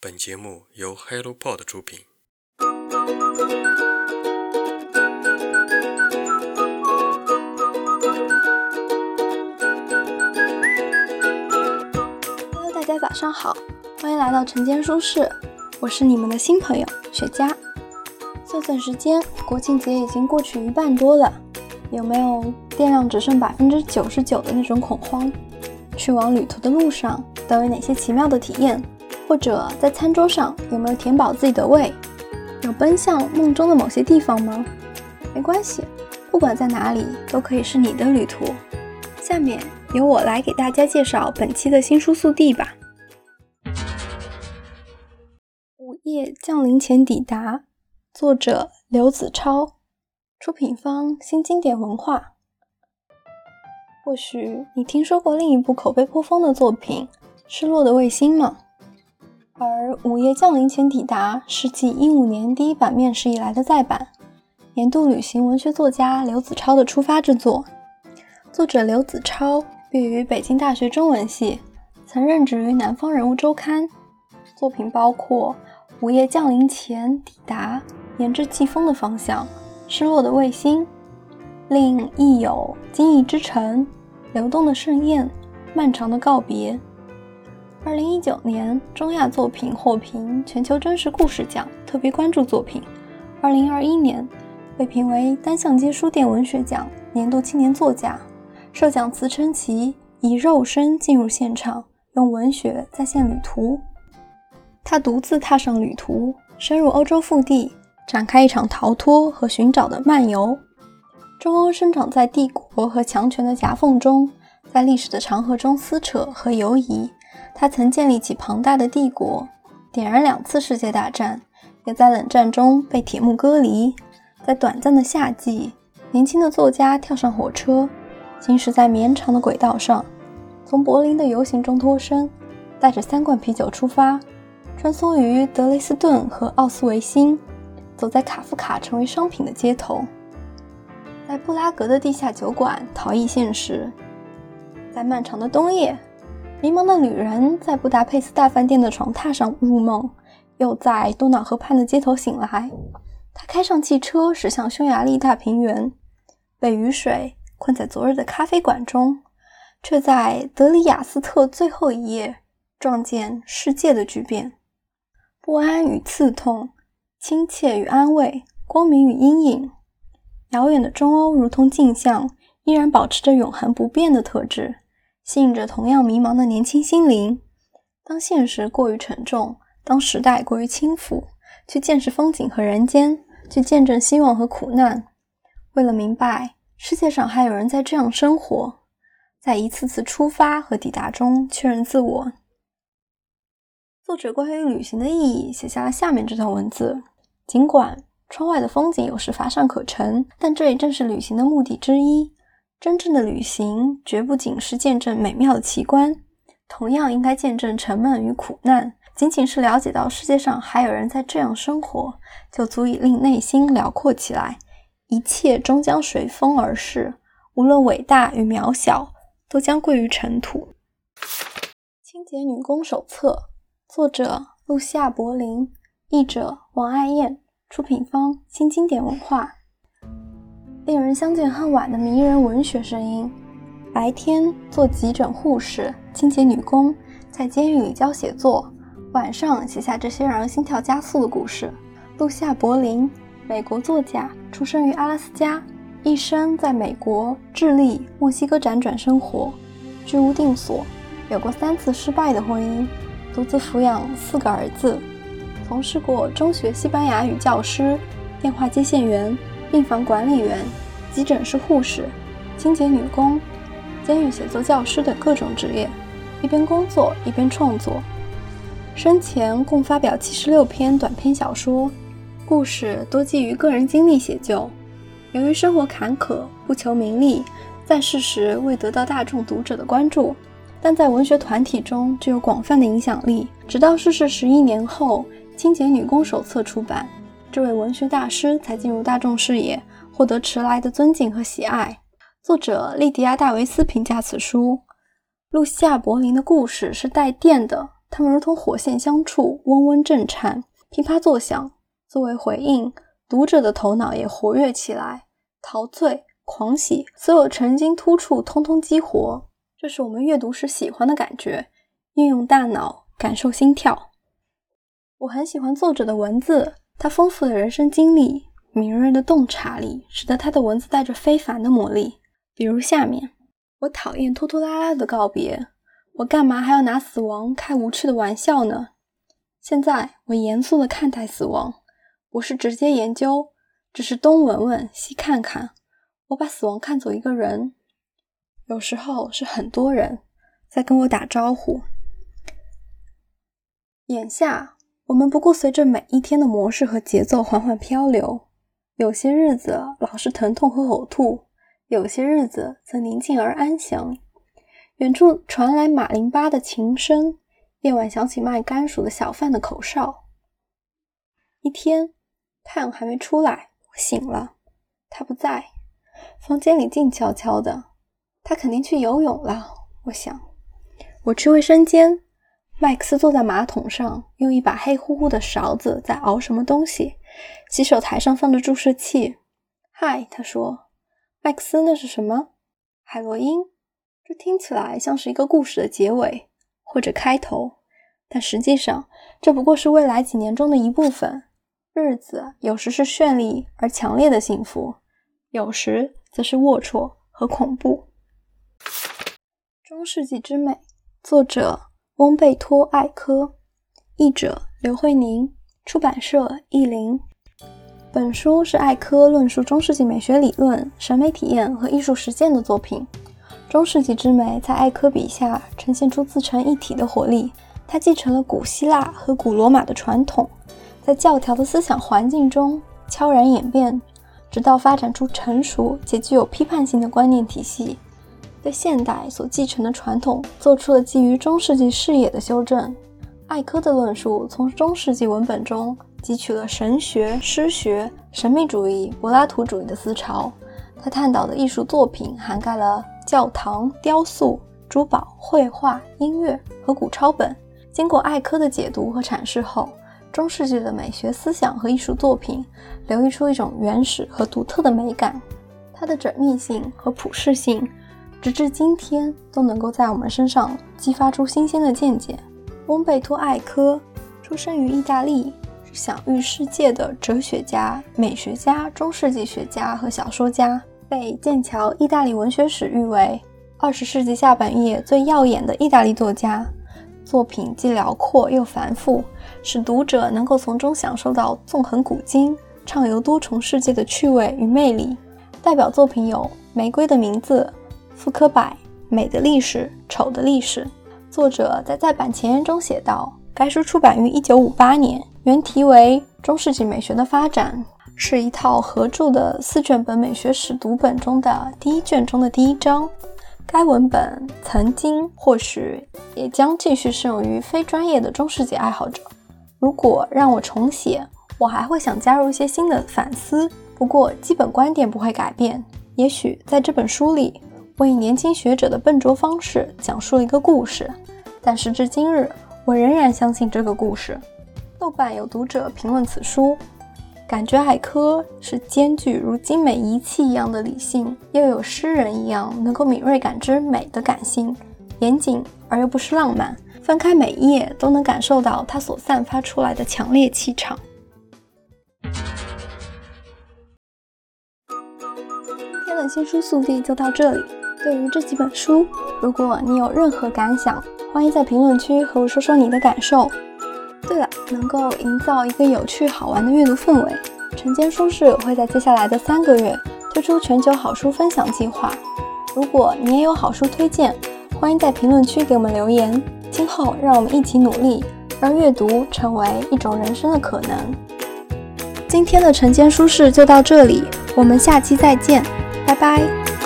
本节目由 HelloPod 出品。Hello，大家早上好，欢迎来到晨间书室，我是你们的新朋友雪佳。算算时间，国庆节已经过去一半多了，有没有电量只剩百分之九十九的那种恐慌？去往旅途的路上都有哪些奇妙的体验？或者在餐桌上有没有填饱自己的胃？有奔向梦中的某些地方吗？没关系，不管在哪里都可以是你的旅途。下面由我来给大家介绍本期的新书速递吧。午夜降临前抵达，作者刘子超，出品方新经典文化。或许你听说过另一部口碑颇丰的作品《失落的卫星》吗？而《午夜降临前抵达》是继一五年第一版面世以来的再版，年度旅行文学作家刘子超的出发之作。作者刘子超毕业于北京大学中文系，曾任职于《南方人物周刊》，作品包括《午夜降临前抵达》《沿着季风的方向》《失落的卫星》，另亦有《惊异之城》。流动的盛宴，漫长的告别。二零一九年中亚作品获评全球真实故事奖特别关注作品。二零二一年被评为单向街书店文学奖年度青年作家。受奖词称其以肉身进入现场，用文学再现旅途。他独自踏上旅途，深入欧洲腹地，展开一场逃脱和寻找的漫游。中欧生长在帝国和强权的夹缝中，在历史的长河中撕扯和游移。他曾建立起庞大的帝国，点燃两次世界大战，也在冷战中被铁幕割离。在短暂的夏季，年轻的作家跳上火车，行驶在绵长的轨道上，从柏林的游行中脱身，带着三罐啤酒出发，穿梭于德累斯顿和奥斯维辛，走在卡夫卡成为商品的街头。在布拉格的地下酒馆逃逸现实，在漫长的冬夜，迷茫的旅人在布达佩斯大饭店的床榻上入梦，又在多瑙河畔的街头醒来。他开上汽车驶向匈牙利大平原，被雨水困在昨日的咖啡馆中，却在德里亚斯特最后一夜撞见世界的巨变。不安与刺痛，亲切与安慰，光明与阴影。遥远的中欧如同镜像，依然保持着永恒不变的特质，吸引着同样迷茫的年轻心灵。当现实过于沉重，当时代过于轻浮，去见识风景和人间，去见证希望和苦难。为了明白世界上还有人在这样生活，在一次次出发和抵达中确认自我。作者关于旅行的意义写下了下面这段文字：尽管。窗外的风景有时乏善可陈，但这也正是旅行的目的之一。真正的旅行绝不仅是见证美妙的奇观，同样应该见证沉闷与苦难。仅仅是了解到世界上还有人在这样生活，就足以令内心辽阔起来。一切终将随风而逝，无论伟大与渺小，都将归于尘土。《清洁女工手册》，作者露西亚·柏林，译者王爱燕。出品方新经典文化，令人相见恨晚的迷人文学声音。白天做急诊护士、清洁女工，在监狱里教写作；晚上写下这些让人心跳加速的故事。露西亚·柏林，美国作家，出生于阿拉斯加，一生在美国、智利、墨西哥辗转生活，居无定所，有过三次失败的婚姻，独自抚养四个儿子。从事过中学西班牙语教师、电话接线员、病房管理员、急诊室护士、清洁女工、监狱写作教师等各种职业，一边工作一边创作。生前共发表七十六篇短篇小说，故事多基于个人经历写就。由于生活坎坷，不求名利，在世时未得到大众读者的关注，但在文学团体中具有广泛的影响力。直到逝世十一年后。《清洁女工手册》出版，这位文学大师才进入大众视野，获得迟来的尊敬和喜爱。作者莉迪亚·戴维斯评价此书：“露西亚·柏林的故事是带电的，他们如同火线相触，嗡嗡震颤，噼啪作响。作为回应，读者的头脑也活跃起来，陶醉、狂喜，所有神经突触通通激活。这是我们阅读时喜欢的感觉，运用大脑感受心跳。我很喜欢作者的文字，他丰富的人生经历、敏锐的洞察力，使得他的文字带着非凡的魔力。比如下面，我讨厌拖拖拉拉的告别，我干嘛还要拿死亡开无趣的玩笑呢？现在我严肃地看待死亡，不是直接研究，只是东闻闻西看看。我把死亡看作一个人。有时候是很多人在跟我打招呼。眼下，我们不过随着每一天的模式和节奏缓缓漂流。有些日子老是疼痛和呕吐，有些日子则宁静而安详。远处传来马林巴的琴声，夜晚响起卖甘薯的小贩的口哨。一天，太阳还没出来，我醒了，他不在，房间里静悄悄的。他肯定去游泳了，我想。我去卫生间，麦克斯坐在马桶上，用一把黑乎乎的勺子在熬什么东西。洗手台上放着注射器。嗨，他说。麦克斯，那是什么？海洛因。这听起来像是一个故事的结尾或者开头，但实际上这不过是未来几年中的一部分。日子有时是绚丽而强烈的幸福，有时则是龌龊和恐怖。中世纪之美，作者翁贝托·艾科，译者刘慧宁，出版社译林。本书是艾科论述中世纪美学理论、审美体验和艺术实践的作品。中世纪之美在艾科笔下呈现出自成一体的活力。它继承了古希腊和古罗马的传统，在教条的思想环境中悄然演变，直到发展出成熟且具有批判性的观念体系。对现代所继承的传统做出了基于中世纪视野的修正。艾科的论述从中世纪文本中汲取了神学、诗学、神秘主义、柏拉图主义的思潮。他探讨的艺术作品涵盖了教堂、雕塑、珠宝、绘画、音乐和古抄本。经过艾科的解读和阐释后，中世纪的美学思想和艺术作品流溢出一种原始和独特的美感。它的缜密性和普适性。直至今天都能够在我们身上激发出新鲜的见解。翁贝托·艾科出生于意大利，是享誉世界的哲学家、美学家、中世纪学家和小说家，被剑桥意大利文学史誉为二十世纪下半叶最耀眼的意大利作家。作品既辽阔又繁复，使读者能够从中享受到纵横古今、畅游多重世界的趣味与魅力。代表作品有《玫瑰的名字》。傅科柏《美的历史，丑的历史》，作者在再版前言中写道：“该书出版于1958年，原题为《中世纪美学的发展》，是一套合著的四卷本美学史读本中的第一卷中的第一章。该文本曾经，或许也将继续适用于非专业的中世纪爱好者。如果让我重写，我还会想加入一些新的反思，不过基本观点不会改变。也许在这本书里。”我以年轻学者的笨拙方式讲述了一个故事，但时至今日，我仍然相信这个故事。豆瓣有读者评论此书，感觉艾科是兼具如精美仪器一样的理性，又有诗人一样能够敏锐感知美的感性，严谨而又不失浪漫。翻开每一页都能感受到它所散发出来的强烈气场。今天的新书速递就到这里。对于这几本书，如果你有任何感想，欢迎在评论区和我说说你的感受。对了，能够营造一个有趣好玩的阅读氛围，晨间书室会在接下来的三个月推出全球好书分享计划。如果你也有好书推荐，欢迎在评论区给我们留言。今后让我们一起努力，让阅读成为一种人生的可能。今天的晨间书室就到这里，我们下期再见，拜拜。